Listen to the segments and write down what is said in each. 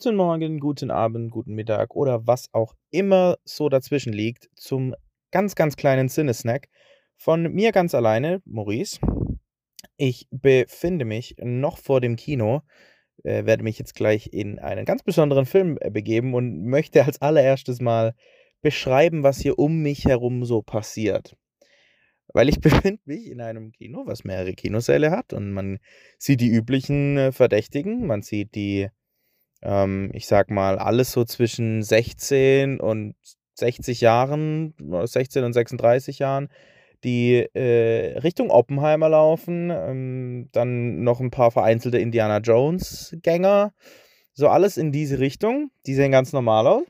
Guten Morgen, guten Abend, guten Mittag oder was auch immer so dazwischen liegt zum ganz, ganz kleinen Sinnesnack von mir ganz alleine, Maurice. Ich befinde mich noch vor dem Kino, äh, werde mich jetzt gleich in einen ganz besonderen Film äh, begeben und möchte als allererstes mal beschreiben, was hier um mich herum so passiert. Weil ich befinde mich in einem Kino, was mehrere Kinosäle hat und man sieht die üblichen äh, Verdächtigen, man sieht die, ähm, ich sag mal, alles so zwischen 16 und 60 Jahren, 16 und 36 Jahren, die äh, Richtung Oppenheimer laufen. Ähm, dann noch ein paar vereinzelte Indiana Jones-Gänger. So alles in diese Richtung. Die sehen ganz normal aus.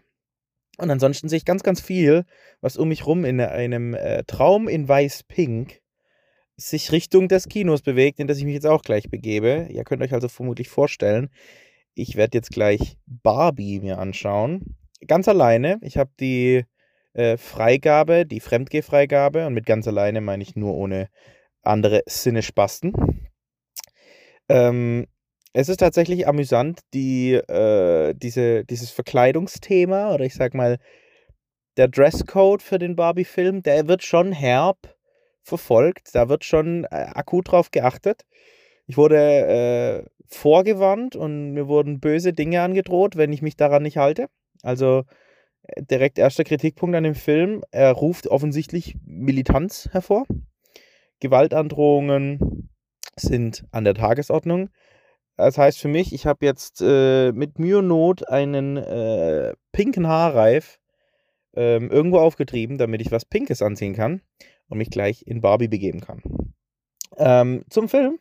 Und ansonsten sehe ich ganz, ganz viel, was um mich rum in einem äh, Traum in Weiß-Pink sich Richtung des Kinos bewegt, in das ich mich jetzt auch gleich begebe. Ihr könnt euch also vermutlich vorstellen, ich werde jetzt gleich Barbie mir anschauen. Ganz alleine. Ich habe die äh, Freigabe, die Fremdgehfreigabe, und mit ganz alleine meine ich nur ohne andere Sinnespasten. Ähm, es ist tatsächlich amüsant, die, äh, diese, dieses Verkleidungsthema oder ich sag mal, der Dresscode für den Barbie-Film, der wird schon herb verfolgt. Da wird schon äh, akut drauf geachtet. Ich wurde äh, vorgewarnt und mir wurden böse Dinge angedroht, wenn ich mich daran nicht halte. Also äh, direkt erster Kritikpunkt an dem Film. Er ruft offensichtlich Militanz hervor. Gewaltandrohungen sind an der Tagesordnung. Das heißt für mich, ich habe jetzt äh, mit Mühe und Not einen äh, pinken Haarreif ähm, irgendwo aufgetrieben, damit ich was Pinkes anziehen kann und mich gleich in Barbie begeben kann. Ähm, zum Film.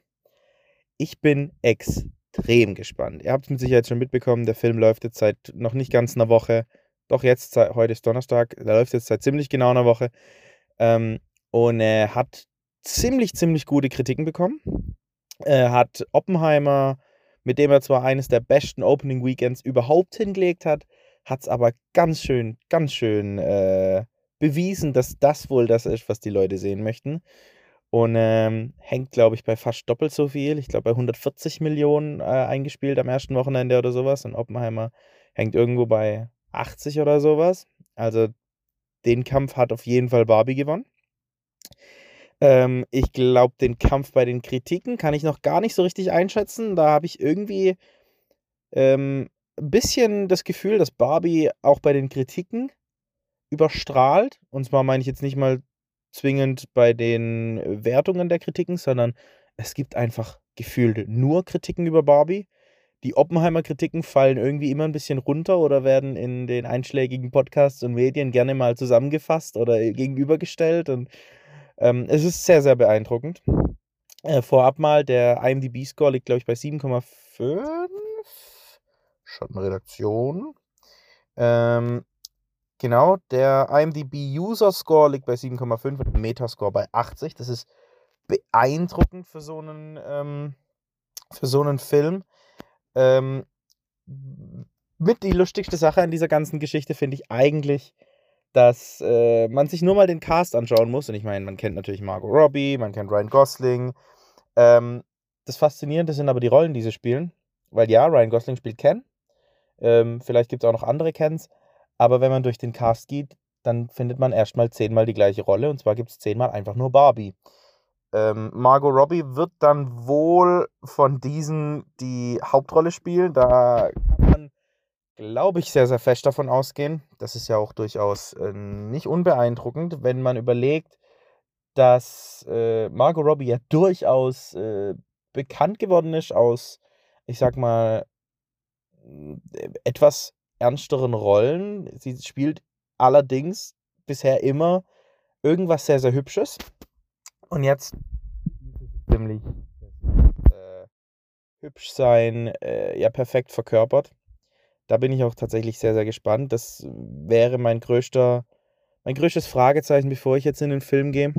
Ich bin extrem gespannt. Ihr habt es mit Sicherheit schon mitbekommen, der Film läuft jetzt seit noch nicht ganz einer Woche. Doch jetzt, heute ist Donnerstag, der läuft jetzt seit ziemlich genau einer Woche. Ähm, und er hat ziemlich, ziemlich gute Kritiken bekommen. Er hat Oppenheimer mit dem er zwar eines der besten Opening Weekends überhaupt hingelegt hat, hat es aber ganz schön, ganz schön äh, bewiesen, dass das wohl das ist, was die Leute sehen möchten. Und ähm, hängt, glaube ich, bei fast doppelt so viel. Ich glaube, bei 140 Millionen äh, eingespielt am ersten Wochenende oder sowas. Und Oppenheimer hängt irgendwo bei 80 oder sowas. Also den Kampf hat auf jeden Fall Barbie gewonnen. Ähm, ich glaube, den Kampf bei den Kritiken kann ich noch gar nicht so richtig einschätzen. Da habe ich irgendwie ähm, ein bisschen das Gefühl, dass Barbie auch bei den Kritiken überstrahlt. Und zwar meine ich jetzt nicht mal zwingend bei den Wertungen der Kritiken, sondern es gibt einfach gefühlt nur Kritiken über Barbie. Die Oppenheimer-Kritiken fallen irgendwie immer ein bisschen runter oder werden in den einschlägigen Podcasts und Medien gerne mal zusammengefasst oder gegenübergestellt. Und ähm, es ist sehr, sehr beeindruckend. Äh, vorab mal, der IMDb-Score liegt, glaube ich, bei 7,5. Schattenredaktion. Ähm, genau, der IMDb-User-Score liegt bei 7,5 und Metascore bei 80. Das ist beeindruckend für so einen, ähm, für so einen Film. Ähm, mit die lustigste Sache an dieser ganzen Geschichte finde ich eigentlich, dass äh, man sich nur mal den Cast anschauen muss. Und ich meine, man kennt natürlich Margot Robbie, man kennt Ryan Gosling. Ähm, das Faszinierende sind aber die Rollen, die sie spielen. Weil ja, Ryan Gosling spielt Ken. Ähm, vielleicht gibt es auch noch andere Kens. Aber wenn man durch den Cast geht, dann findet man erstmal zehnmal die gleiche Rolle. Und zwar gibt es zehnmal einfach nur Barbie. Ähm, Margot Robbie wird dann wohl von diesen die Hauptrolle spielen. Da kann man glaube ich, sehr, sehr fest davon ausgehen. Das ist ja auch durchaus äh, nicht unbeeindruckend, wenn man überlegt, dass äh, Margot Robbie ja durchaus äh, bekannt geworden ist aus, ich sag mal, äh, etwas ernsteren Rollen. Sie spielt allerdings bisher immer irgendwas sehr, sehr Hübsches. Und jetzt ziemlich äh, hübsch sein, äh, ja perfekt verkörpert. Da bin ich auch tatsächlich sehr, sehr gespannt. Das wäre mein größter, mein größtes Fragezeichen, bevor ich jetzt in den Film gehe.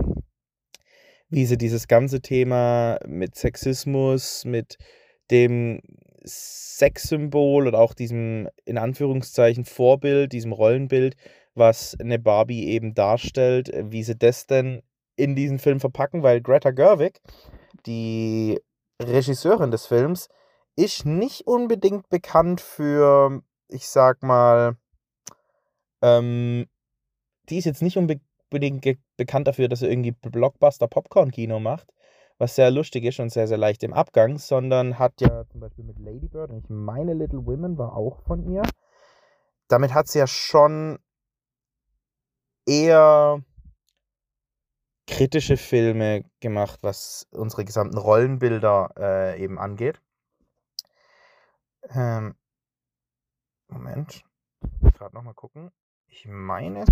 Wie sie dieses ganze Thema mit Sexismus, mit dem Sexsymbol oder auch diesem in Anführungszeichen Vorbild, diesem Rollenbild, was eine Barbie eben darstellt, wie sie das denn in diesen Film verpacken, weil Greta Gerwig, die Regisseurin des Films, ist nicht unbedingt bekannt für, ich sag mal, ähm, die ist jetzt nicht unbedingt bekannt dafür, dass er irgendwie Blockbuster-Popcorn-Kino macht, was sehr lustig ist und sehr, sehr leicht im Abgang, sondern hat ja zum Beispiel mit Lady Bird, und ich meine Little Women war auch von ihr. Damit hat sie ja schon eher kritische Filme gemacht, was unsere gesamten Rollenbilder äh, eben angeht. Ähm, Moment. Ich gerade nochmal gucken. Ich meine.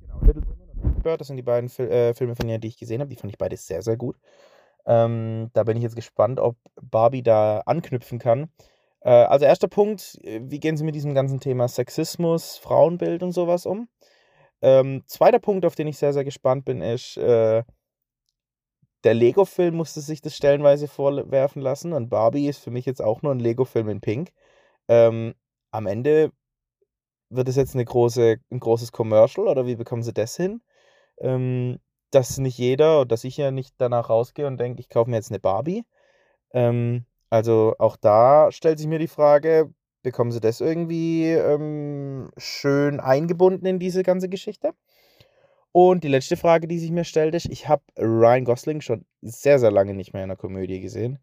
Genau, Little Women Bird, das sind die beiden Fil äh, Filme von ihr, die ich gesehen habe. Die fand ich beide sehr, sehr gut. Ähm, da bin ich jetzt gespannt, ob Barbie da anknüpfen kann. Äh, also, erster Punkt: äh, Wie gehen Sie mit diesem ganzen Thema Sexismus, Frauenbild und sowas um? Ähm, zweiter Punkt, auf den ich sehr, sehr gespannt bin, ist, äh, der Lego-Film musste sich das stellenweise vorwerfen lassen und Barbie ist für mich jetzt auch nur ein Lego-Film in Pink. Ähm, am Ende wird es jetzt eine große, ein großes Commercial oder wie bekommen sie das hin? Ähm, dass nicht jeder, dass ich ja nicht danach rausgehe und denke, ich kaufe mir jetzt eine Barbie. Ähm, also auch da stellt sich mir die Frage, bekommen sie das irgendwie ähm, schön eingebunden in diese ganze Geschichte? Und die letzte Frage, die sich mir stellt, ist, ich habe Ryan Gosling schon sehr, sehr lange nicht mehr in einer Komödie gesehen.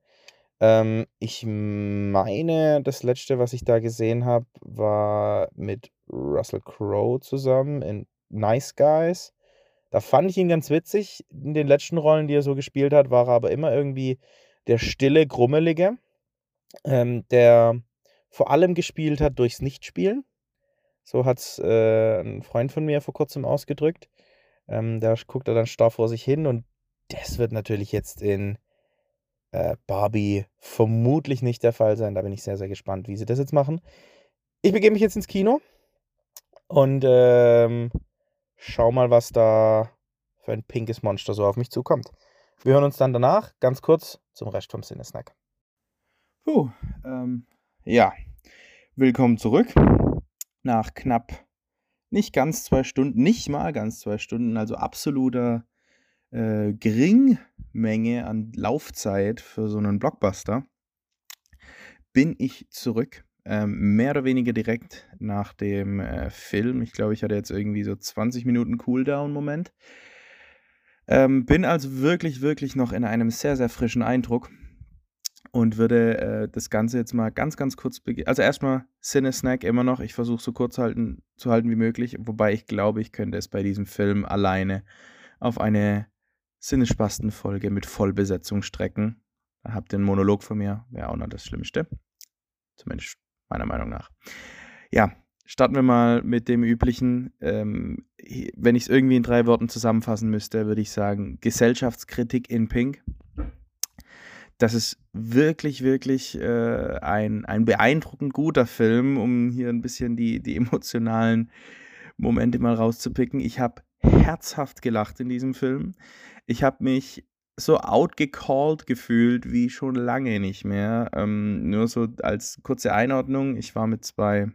Ähm, ich meine, das letzte, was ich da gesehen habe, war mit Russell Crowe zusammen in Nice Guys. Da fand ich ihn ganz witzig. In den letzten Rollen, die er so gespielt hat, war er aber immer irgendwie der stille, grummelige, ähm, der vor allem gespielt hat durchs Nichtspielen. So hat es äh, ein Freund von mir vor kurzem ausgedrückt. Ähm, da guckt er dann starr vor sich hin und das wird natürlich jetzt in äh, Barbie vermutlich nicht der Fall sein. Da bin ich sehr, sehr gespannt, wie sie das jetzt machen. Ich begebe mich jetzt ins Kino und ähm, schau mal, was da für ein pinkes Monster so auf mich zukommt. Wir hören uns dann danach ganz kurz zum Rest vom Sinnesnack. Puh, ähm, ja, willkommen zurück. Nach knapp nicht ganz zwei Stunden, nicht mal ganz zwei Stunden, also absoluter äh, Geringmenge an Laufzeit für so einen Blockbuster, bin ich zurück. Ähm, mehr oder weniger direkt nach dem äh, Film. Ich glaube, ich hatte jetzt irgendwie so 20 Minuten Cooldown-Moment. Ähm, bin also wirklich, wirklich noch in einem sehr, sehr frischen Eindruck und würde äh, das Ganze jetzt mal ganz, ganz kurz beginnen. Also erstmal Cine-Snack immer noch. Ich versuche so kurz halten, zu halten wie möglich, wobei ich glaube, ich könnte es bei diesem Film alleine auf eine Sinnespasten-Folge mit Vollbesetzung strecken. Habt einen Monolog von mir, wäre auch noch das Schlimmste. Zumindest meiner Meinung nach. Ja, starten wir mal mit dem üblichen. Ähm, wenn ich es irgendwie in drei Worten zusammenfassen müsste, würde ich sagen: Gesellschaftskritik in Pink das ist wirklich, wirklich äh, ein, ein beeindruckend guter Film, um hier ein bisschen die, die emotionalen Momente mal rauszupicken. Ich habe herzhaft gelacht in diesem Film. Ich habe mich so outgecalled gefühlt wie schon lange nicht mehr. Ähm, nur so als kurze Einordnung, ich war mit zwei,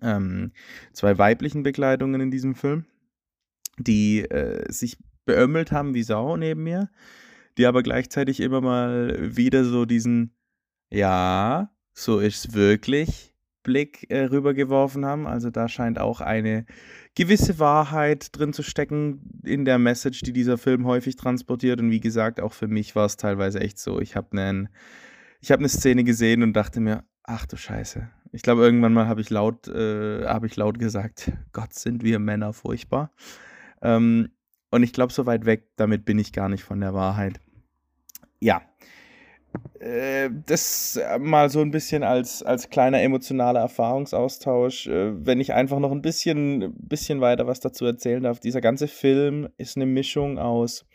ähm, zwei weiblichen Begleitungen in diesem Film, die äh, sich beömmelt haben wie Sau neben mir die aber gleichzeitig immer mal wieder so diesen, ja, so ist es wirklich, Blick äh, rübergeworfen haben. Also da scheint auch eine gewisse Wahrheit drin zu stecken in der Message, die dieser Film häufig transportiert. Und wie gesagt, auch für mich war es teilweise echt so. Ich habe einen, ich habe eine Szene gesehen und dachte mir, ach du Scheiße. Ich glaube, irgendwann mal habe ich laut, äh, habe ich laut gesagt, Gott, sind wir Männer furchtbar. Ähm, und ich glaube, so weit weg, damit bin ich gar nicht von der Wahrheit ja, das mal so ein bisschen als, als kleiner emotionaler Erfahrungsaustausch. Äh, wenn ich einfach noch ein bisschen, bisschen weiter was dazu erzählen darf. Dieser ganze Film ist eine Mischung aus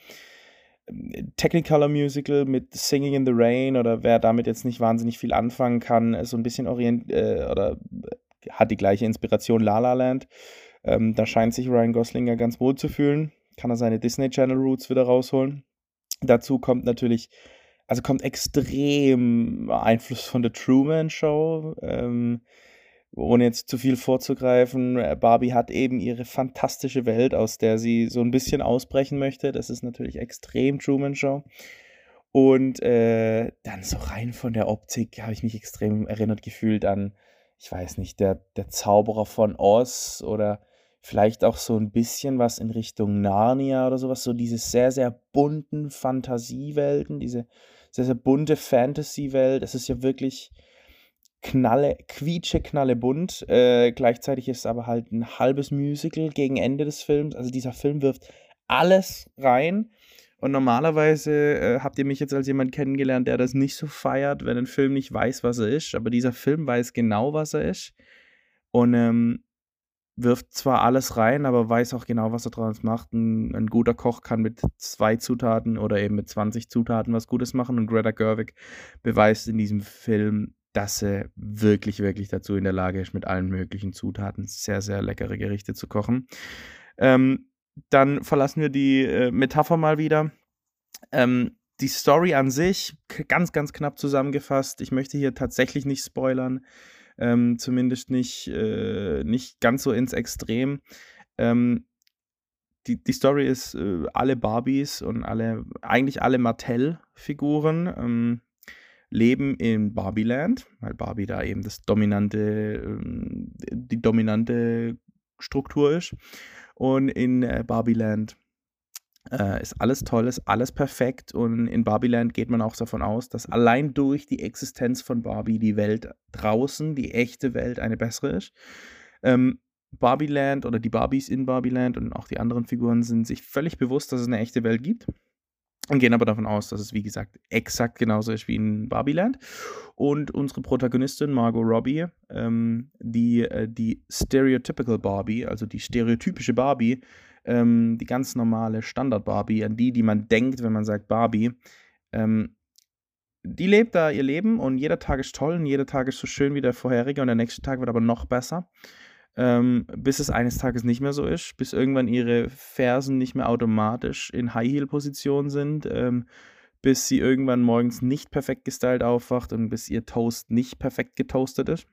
ähm, Technicolor Musical mit Singing in the Rain oder wer damit jetzt nicht wahnsinnig viel anfangen kann, so ein bisschen orient äh, oder hat die gleiche Inspiration La La Land. Ähm, da scheint sich Ryan Gosling ja ganz wohl zu fühlen. Kann er seine Disney Channel Roots wieder rausholen. Dazu kommt natürlich, also kommt extrem Einfluss von der Truman Show. Ähm, ohne jetzt zu viel vorzugreifen, äh, Barbie hat eben ihre fantastische Welt, aus der sie so ein bisschen ausbrechen möchte. Das ist natürlich extrem Truman Show. Und äh, dann so rein von der Optik habe ich mich extrem erinnert gefühlt an, ich weiß nicht, der, der Zauberer von Oz oder vielleicht auch so ein bisschen was in Richtung Narnia oder sowas, so diese sehr, sehr bunten Fantasiewelten, diese sehr, sehr bunte Fantasy-Welt. Es ist ja wirklich knalle, quietsche, knalle bunt. Äh, gleichzeitig ist aber halt ein halbes Musical gegen Ende des Films. Also dieser Film wirft alles rein. Und normalerweise äh, habt ihr mich jetzt als jemand kennengelernt, der das nicht so feiert, wenn ein Film nicht weiß, was er ist. Aber dieser Film weiß genau, was er ist. Und ähm, wirft zwar alles rein, aber weiß auch genau, was er draus macht. Ein, ein, guter Koch kann mit zwei Zutaten oder eben mit 20 Zutaten was Gutes machen. Und Greta Gerwig beweist in diesem Film, dass er wirklich, wirklich dazu in der Lage ist, mit allen möglichen Zutaten sehr, sehr leckere Gerichte zu kochen. Ähm, dann verlassen wir die äh, Metapher mal wieder. Ähm, die Story an sich, ganz, ganz knapp zusammengefasst. Ich möchte hier tatsächlich nicht spoilern, ähm, zumindest nicht, äh, nicht ganz so ins Extrem. Ähm, die, die Story ist äh, alle Barbies und alle, eigentlich alle Mattel-Figuren ähm, leben in Barbieland, weil Barbie da eben das dominante, ähm, die dominante Struktur ist. Und in äh, Barbieland äh, ist alles toll, ist alles perfekt. Und in Barbieland geht man auch davon aus, dass allein durch die Existenz von Barbie die Welt draußen, die echte Welt, eine bessere ist. Ähm, Barbieland oder die Barbies in Barbieland und auch die anderen Figuren sind sich völlig bewusst, dass es eine echte Welt gibt und gehen aber davon aus, dass es, wie gesagt, exakt genauso ist wie in Barbieland. Und unsere Protagonistin Margot Robbie, ähm, die, äh, die Stereotypical Barbie, also die stereotypische Barbie, ähm, die ganz normale Standard-Barbie, an die, die man denkt, wenn man sagt Barbie, ähm, die lebt da ihr Leben und jeder Tag ist toll und jeder Tag ist so schön wie der vorherige und der nächste Tag wird aber noch besser ähm, bis es eines Tages nicht mehr so ist, bis irgendwann ihre Fersen nicht mehr automatisch in High-Heel-Position sind, ähm, bis sie irgendwann morgens nicht perfekt gestylt aufwacht und bis ihr Toast nicht perfekt getoastet ist.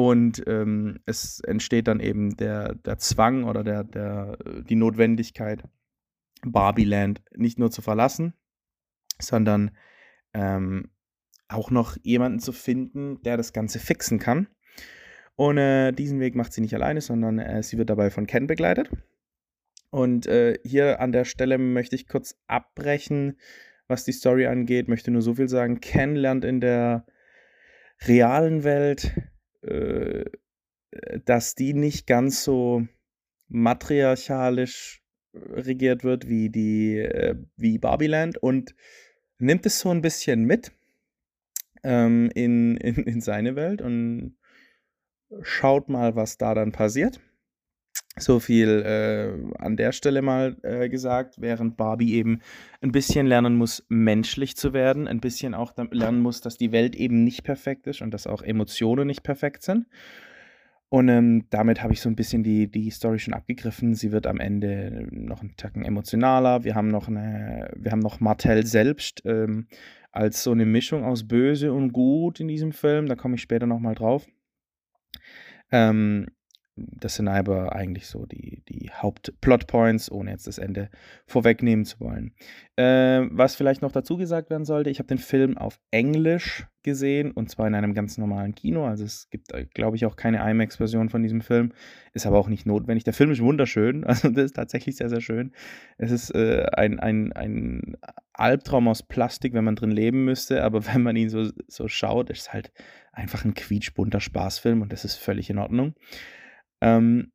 Und ähm, es entsteht dann eben der, der Zwang oder der, der, die Notwendigkeit, Barbieland nicht nur zu verlassen, sondern ähm, auch noch jemanden zu finden, der das Ganze fixen kann. Und äh, diesen Weg macht sie nicht alleine, sondern äh, sie wird dabei von Ken begleitet. Und äh, hier an der Stelle möchte ich kurz abbrechen, was die Story angeht. Möchte nur so viel sagen. Ken lernt in der realen Welt, äh, dass die nicht ganz so matriarchalisch regiert wird wie die äh, wie Barbieland und nimmt es so ein bisschen mit ähm, in, in, in seine Welt und Schaut mal, was da dann passiert. So viel äh, an der Stelle mal äh, gesagt, während Barbie eben ein bisschen lernen muss, menschlich zu werden, ein bisschen auch lernen muss, dass die Welt eben nicht perfekt ist und dass auch Emotionen nicht perfekt sind. Und ähm, damit habe ich so ein bisschen die, die Story schon abgegriffen. Sie wird am Ende noch einen Tacken emotionaler. Wir haben noch eine, wir haben noch Martell selbst ähm, als so eine Mischung aus Böse und Gut in diesem Film. Da komme ich später nochmal drauf. Ähm, das sind aber eigentlich so die, die Hauptplotpoints, ohne jetzt das Ende vorwegnehmen zu wollen. Äh, was vielleicht noch dazu gesagt werden sollte, ich habe den Film auf Englisch gesehen und zwar in einem ganz normalen Kino. Also es gibt, äh, glaube ich, auch keine IMAX-Version von diesem Film. Ist aber auch nicht notwendig. Der Film ist wunderschön, also das ist tatsächlich sehr, sehr schön. Es ist äh, ein, ein, ein Albtraum aus Plastik, wenn man drin leben müsste, aber wenn man ihn so, so schaut, ist es halt einfach ein quietschbunter Spaßfilm und das ist völlig in Ordnung. Ähm,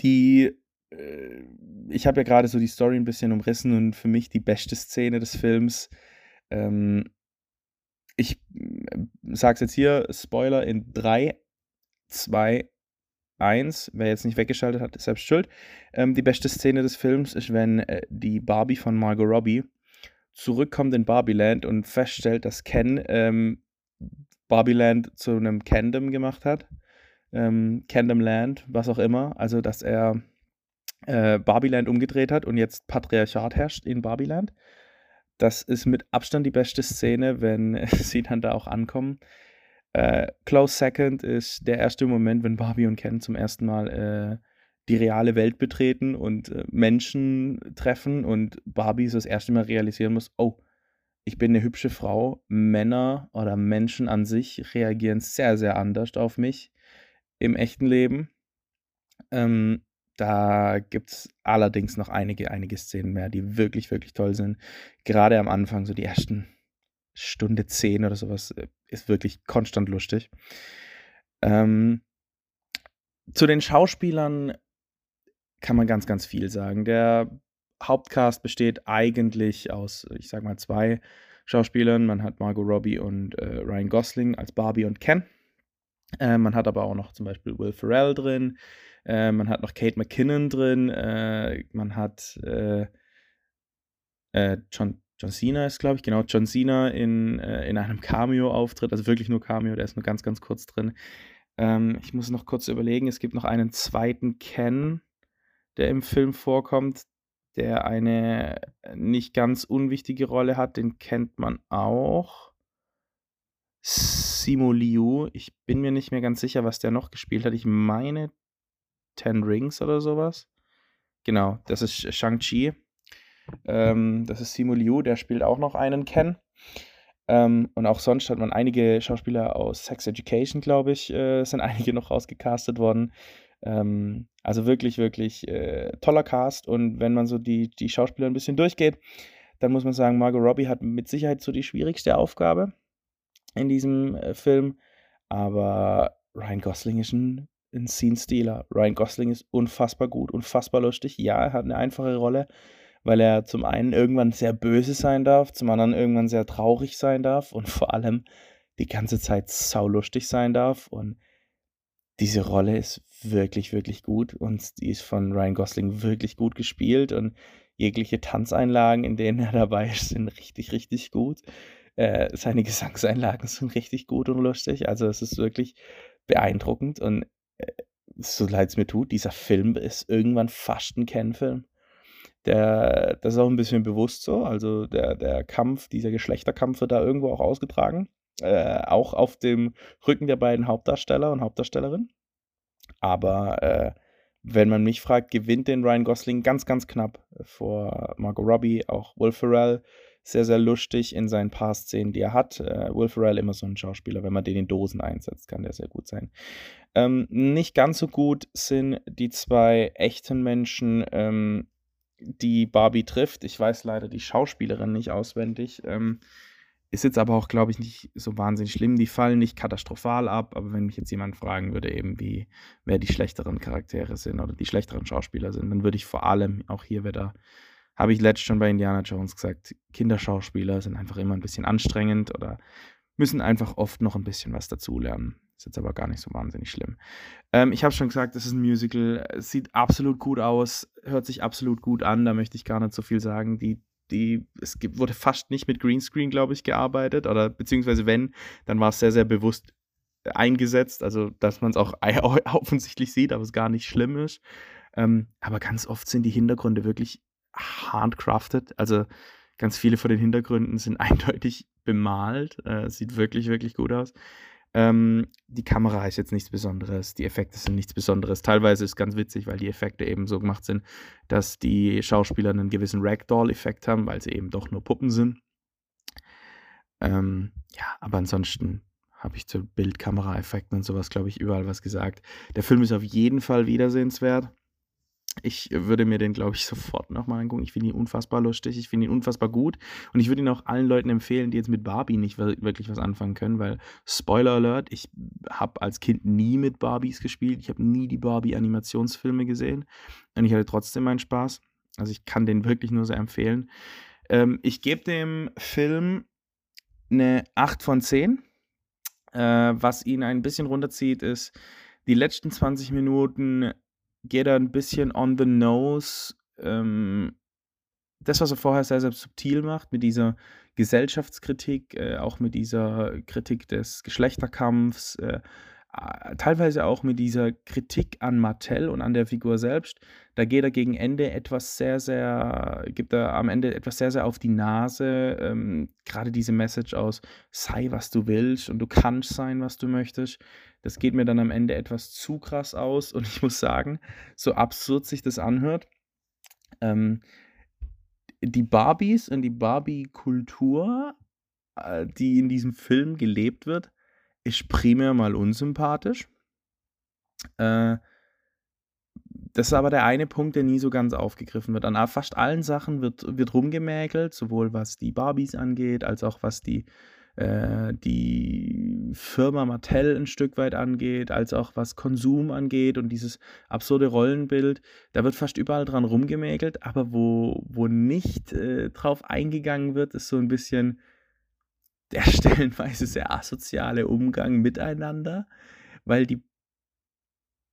die, äh, ich habe ja gerade so die Story ein bisschen umrissen und für mich die beste Szene des Films. Ähm, ich äh, sag's jetzt hier, Spoiler in 3, 2, 1. Wer jetzt nicht weggeschaltet hat, ist selbst schuld. Ähm, die beste Szene des Films ist, wenn äh, die Barbie von Margot Robbie zurückkommt in Barbieland und feststellt, dass Ken ähm, Barbieland zu einem Candom gemacht hat. Ähm, Candom Land, was auch immer. Also, dass er äh, Barbieland umgedreht hat und jetzt Patriarchat herrscht in Barbieland. Das ist mit Abstand die beste Szene, wenn sie dann da auch ankommen. Äh, close Second ist der erste Moment, wenn Barbie und Ken zum ersten Mal äh, die reale Welt betreten und äh, Menschen treffen und Barbie so das erste Mal realisieren muss, oh, ich bin eine hübsche Frau. Männer oder Menschen an sich reagieren sehr, sehr anders auf mich im echten Leben. Ähm, da gibt es allerdings noch einige, einige Szenen mehr, die wirklich, wirklich toll sind. Gerade am Anfang, so die ersten Stunde zehn oder sowas, äh, ist wirklich konstant lustig. Ähm, zu den Schauspielern kann man ganz, ganz viel sagen. Der Hauptcast besteht eigentlich aus, ich sag mal, zwei Schauspielern. Man hat Margot Robbie und äh, Ryan Gosling als Barbie und Ken. Äh, man hat aber auch noch zum Beispiel Will Ferrell drin. Äh, man hat noch Kate McKinnon drin. Äh, man hat äh, äh, John, John Cena ist, glaube ich, genau, John Cena in, in einem Cameo-Auftritt, also wirklich nur Cameo, der ist nur ganz, ganz kurz drin. Ähm, ich muss noch kurz überlegen, es gibt noch einen zweiten Ken, der im Film vorkommt, der eine nicht ganz unwichtige Rolle hat, den kennt man auch. Simu Liu, ich bin mir nicht mehr ganz sicher, was der noch gespielt hat. Ich meine Ten Rings oder sowas. Genau, das ist Shang-Chi. Ähm, das ist Simu Liu, der spielt auch noch einen Ken. Ähm, und auch sonst hat man einige Schauspieler aus Sex Education, glaube ich, äh, sind einige noch rausgecastet worden. Ähm, also wirklich, wirklich äh, toller Cast. Und wenn man so die, die Schauspieler ein bisschen durchgeht, dann muss man sagen, Margot Robbie hat mit Sicherheit so die schwierigste Aufgabe in diesem äh, Film. Aber Ryan Gosling ist ein, ein Scene-Stealer. Ryan Gosling ist unfassbar gut, unfassbar lustig. Ja, er hat eine einfache Rolle, weil er zum einen irgendwann sehr böse sein darf, zum anderen irgendwann sehr traurig sein darf und vor allem die ganze Zeit saulustig sein darf. Und diese Rolle ist wirklich, wirklich gut und die ist von Ryan Gosling wirklich gut gespielt und jegliche Tanzeinlagen, in denen er dabei ist, sind richtig, richtig gut. Äh, seine Gesangseinlagen sind richtig gut und lustig. Also es ist wirklich beeindruckend und äh, so leid es mir tut, dieser Film ist irgendwann fast ein Ken-Film. Der, das ist auch ein bisschen bewusst so. Also der, der Kampf, dieser Geschlechterkampf wird da irgendwo auch ausgetragen. Äh, auch auf dem Rücken der beiden Hauptdarsteller und Hauptdarstellerin. Aber äh, wenn man mich fragt, gewinnt den Ryan Gosling ganz, ganz knapp vor Margot Robbie, auch Will Ferrell sehr, sehr lustig in seinen paar Szenen, die er hat. Äh, Will Ferrell immer so ein Schauspieler, wenn man den in Dosen einsetzt, kann der sehr gut sein. Ähm, nicht ganz so gut sind die zwei echten Menschen, ähm, die Barbie trifft. Ich weiß leider die Schauspielerin nicht auswendig. Ähm, ist jetzt aber auch, glaube ich, nicht so wahnsinnig schlimm. Die fallen nicht katastrophal ab, aber wenn mich jetzt jemand fragen würde, eben wie, wer die schlechteren Charaktere sind oder die schlechteren Schauspieler sind, dann würde ich vor allem auch hier wieder, habe ich letztens schon bei Indiana Jones gesagt, Kinderschauspieler sind einfach immer ein bisschen anstrengend oder müssen einfach oft noch ein bisschen was dazulernen. Ist jetzt aber gar nicht so wahnsinnig schlimm. Ähm, ich habe schon gesagt, es ist ein Musical. Es sieht absolut gut aus, hört sich absolut gut an. Da möchte ich gar nicht so viel sagen. Die die, es gibt, wurde fast nicht mit Greenscreen, glaube ich, gearbeitet. Oder beziehungsweise wenn, dann war es sehr, sehr bewusst eingesetzt. Also, dass man es auch offensichtlich sieht, aber es gar nicht schlimm ist. Ähm, aber ganz oft sind die Hintergründe wirklich handcrafted. Also ganz viele von den Hintergründen sind eindeutig bemalt. Äh, sieht wirklich, wirklich gut aus. Ähm, die Kamera ist jetzt nichts Besonderes, die Effekte sind nichts Besonderes. Teilweise ist es ganz witzig, weil die Effekte eben so gemacht sind, dass die Schauspieler einen gewissen Ragdoll-Effekt haben, weil sie eben doch nur Puppen sind. Ähm, ja, aber ansonsten habe ich zu Bildkamera-Effekten und sowas, glaube ich, überall was gesagt. Der Film ist auf jeden Fall wiedersehenswert. Ich würde mir den, glaube ich, sofort nochmal angucken. Ich finde ihn unfassbar lustig, ich finde ihn unfassbar gut. Und ich würde ihn auch allen Leuten empfehlen, die jetzt mit Barbie nicht wirklich was anfangen können, weil, Spoiler Alert, ich habe als Kind nie mit Barbies gespielt. Ich habe nie die Barbie-Animationsfilme gesehen. Und ich hatte trotzdem meinen Spaß. Also ich kann den wirklich nur sehr empfehlen. Ähm, ich gebe dem Film eine 8 von 10. Äh, was ihn ein bisschen runterzieht, ist, die letzten 20 Minuten geht er ein bisschen on the nose. Ähm, das, was er vorher sehr, sehr subtil macht, mit dieser Gesellschaftskritik, äh, auch mit dieser Kritik des Geschlechterkampfs, äh, teilweise auch mit dieser Kritik an Mattel und an der Figur selbst. Da geht er gegen Ende etwas sehr, sehr, gibt er am Ende etwas sehr, sehr auf die Nase. Ähm, Gerade diese Message aus, sei was du willst und du kannst sein, was du möchtest. Das geht mir dann am Ende etwas zu krass aus und ich muss sagen, so absurd sich das anhört. Ähm, die Barbies und die Barbie-Kultur, äh, die in diesem Film gelebt wird, ist primär mal unsympathisch. Äh, das ist aber der eine Punkt, der nie so ganz aufgegriffen wird. An fast allen Sachen wird, wird rumgemäkelt, sowohl was die Barbies angeht, als auch was die, äh, die Firma Mattel ein Stück weit angeht, als auch was Konsum angeht und dieses absurde Rollenbild. Da wird fast überall dran rumgemäkelt, aber wo, wo nicht äh, drauf eingegangen wird, ist so ein bisschen der stellenweise sehr asoziale Umgang miteinander, weil die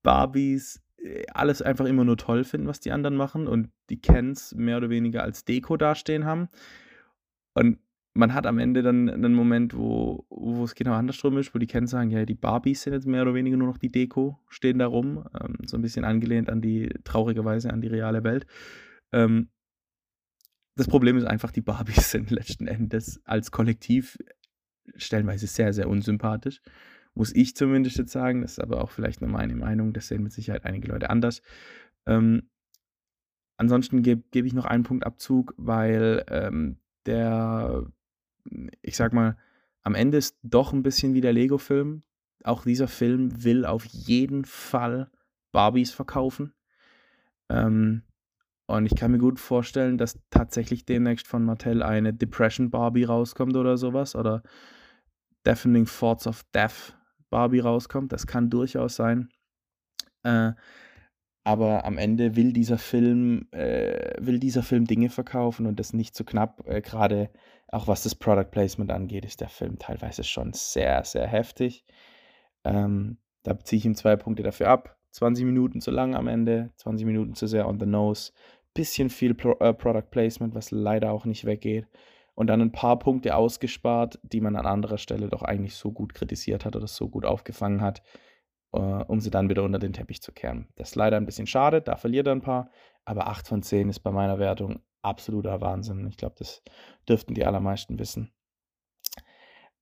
Barbies äh, alles einfach immer nur toll finden, was die anderen machen und die Kens mehr oder weniger als Deko dastehen haben. Und man hat am Ende dann einen Moment, wo, wo es genau andersrum ist, wo die Kens sagen, ja, die Barbies sind jetzt mehr oder weniger nur noch die Deko, stehen da rum, ähm, so ein bisschen angelehnt an die, traurigerweise an die reale Welt. Ähm, das Problem ist einfach, die Barbies sind letzten Endes als Kollektiv stellenweise sehr, sehr unsympathisch. Muss ich zumindest jetzt sagen. Das ist aber auch vielleicht nur meine Meinung. Das sehen mit Sicherheit einige Leute anders. Ähm, ansonsten gebe geb ich noch einen Punkt Abzug, weil ähm, der, ich sag mal, am Ende ist doch ein bisschen wie der Lego-Film. Auch dieser Film will auf jeden Fall Barbies verkaufen. Ähm, und ich kann mir gut vorstellen, dass tatsächlich demnächst von Mattel eine Depression Barbie rauskommt oder sowas. Oder Deafening Thoughts of Death Barbie rauskommt. Das kann durchaus sein. Äh, aber am Ende will dieser Film, äh, will dieser Film Dinge verkaufen und das nicht zu knapp. Äh, Gerade auch was das Product Placement angeht, ist der Film teilweise schon sehr, sehr heftig. Ähm, da ziehe ich ihm zwei Punkte dafür ab. 20 Minuten zu lang am Ende, 20 Minuten zu sehr on the nose bisschen viel Pro äh, Product Placement, was leider auch nicht weggeht. Und dann ein paar Punkte ausgespart, die man an anderer Stelle doch eigentlich so gut kritisiert hat oder so gut aufgefangen hat, äh, um sie dann wieder unter den Teppich zu kehren. Das ist leider ein bisschen schade, da verliert er ein paar, aber 8 von 10 ist bei meiner Wertung absoluter Wahnsinn. Ich glaube, das dürften die allermeisten wissen.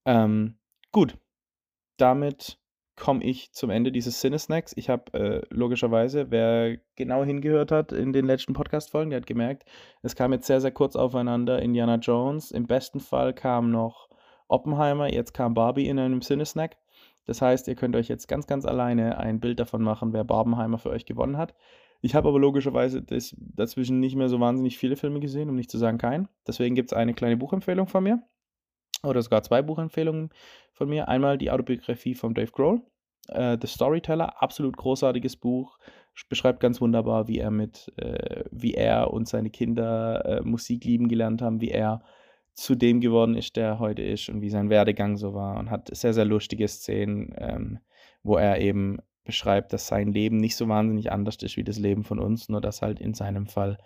Ähm, gut, damit komme ich zum Ende dieses Cinesnacks. Ich habe äh, logischerweise, wer genau hingehört hat in den letzten Podcast-Folgen, der hat gemerkt, es kam jetzt sehr, sehr kurz aufeinander Indiana Jones. Im besten Fall kam noch Oppenheimer, jetzt kam Barbie in einem Cinesnack. Das heißt, ihr könnt euch jetzt ganz, ganz alleine ein Bild davon machen, wer Barbenheimer für euch gewonnen hat. Ich habe aber logischerweise das, dazwischen nicht mehr so wahnsinnig viele Filme gesehen, um nicht zu sagen keinen. Deswegen gibt es eine kleine Buchempfehlung von mir oder sogar zwei Buchempfehlungen von mir. Einmal die Autobiografie von Dave Grohl, äh, The Storyteller, absolut großartiges Buch, beschreibt ganz wunderbar, wie er mit, äh, wie er und seine Kinder äh, Musik lieben gelernt haben, wie er zu dem geworden ist, der er heute ist und wie sein Werdegang so war und hat sehr, sehr lustige Szenen, ähm, wo er eben beschreibt, dass sein Leben nicht so wahnsinnig anders ist wie das Leben von uns, nur dass halt in seinem Fall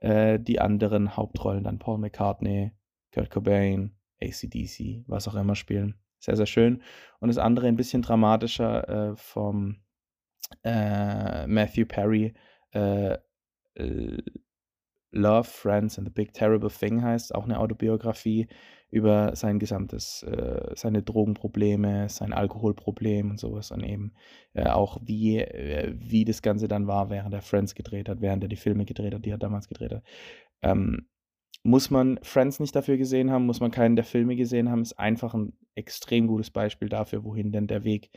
äh, die anderen Hauptrollen dann Paul McCartney, Kurt Cobain, ACDC, was auch immer spielen. Sehr, sehr schön. Und das andere ein bisschen dramatischer äh, vom äh, Matthew Perry. Äh, Love, Friends and the Big Terrible Thing heißt, auch eine Autobiografie über sein gesamtes, äh, seine Drogenprobleme, sein Alkoholproblem und sowas und eben äh, auch wie, äh, wie das Ganze dann war, während er Friends gedreht hat, während er die Filme gedreht hat, die er damals gedreht hat. Ähm, muss man Friends nicht dafür gesehen haben, muss man keinen der Filme gesehen haben, ist einfach ein extrem gutes Beispiel dafür, wohin denn der Weg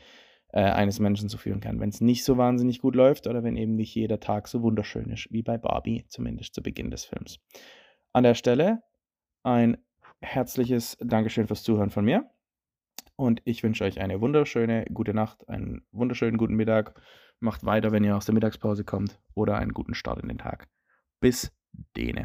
äh, eines Menschen zu führen kann. Wenn es nicht so wahnsinnig gut läuft oder wenn eben nicht jeder Tag so wunderschön ist, wie bei Barbie, zumindest zu Beginn des Films. An der Stelle ein herzliches Dankeschön fürs Zuhören von mir. Und ich wünsche euch eine wunderschöne gute Nacht, einen wunderschönen guten Mittag. Macht weiter, wenn ihr aus der Mittagspause kommt oder einen guten Start in den Tag. Bis dene.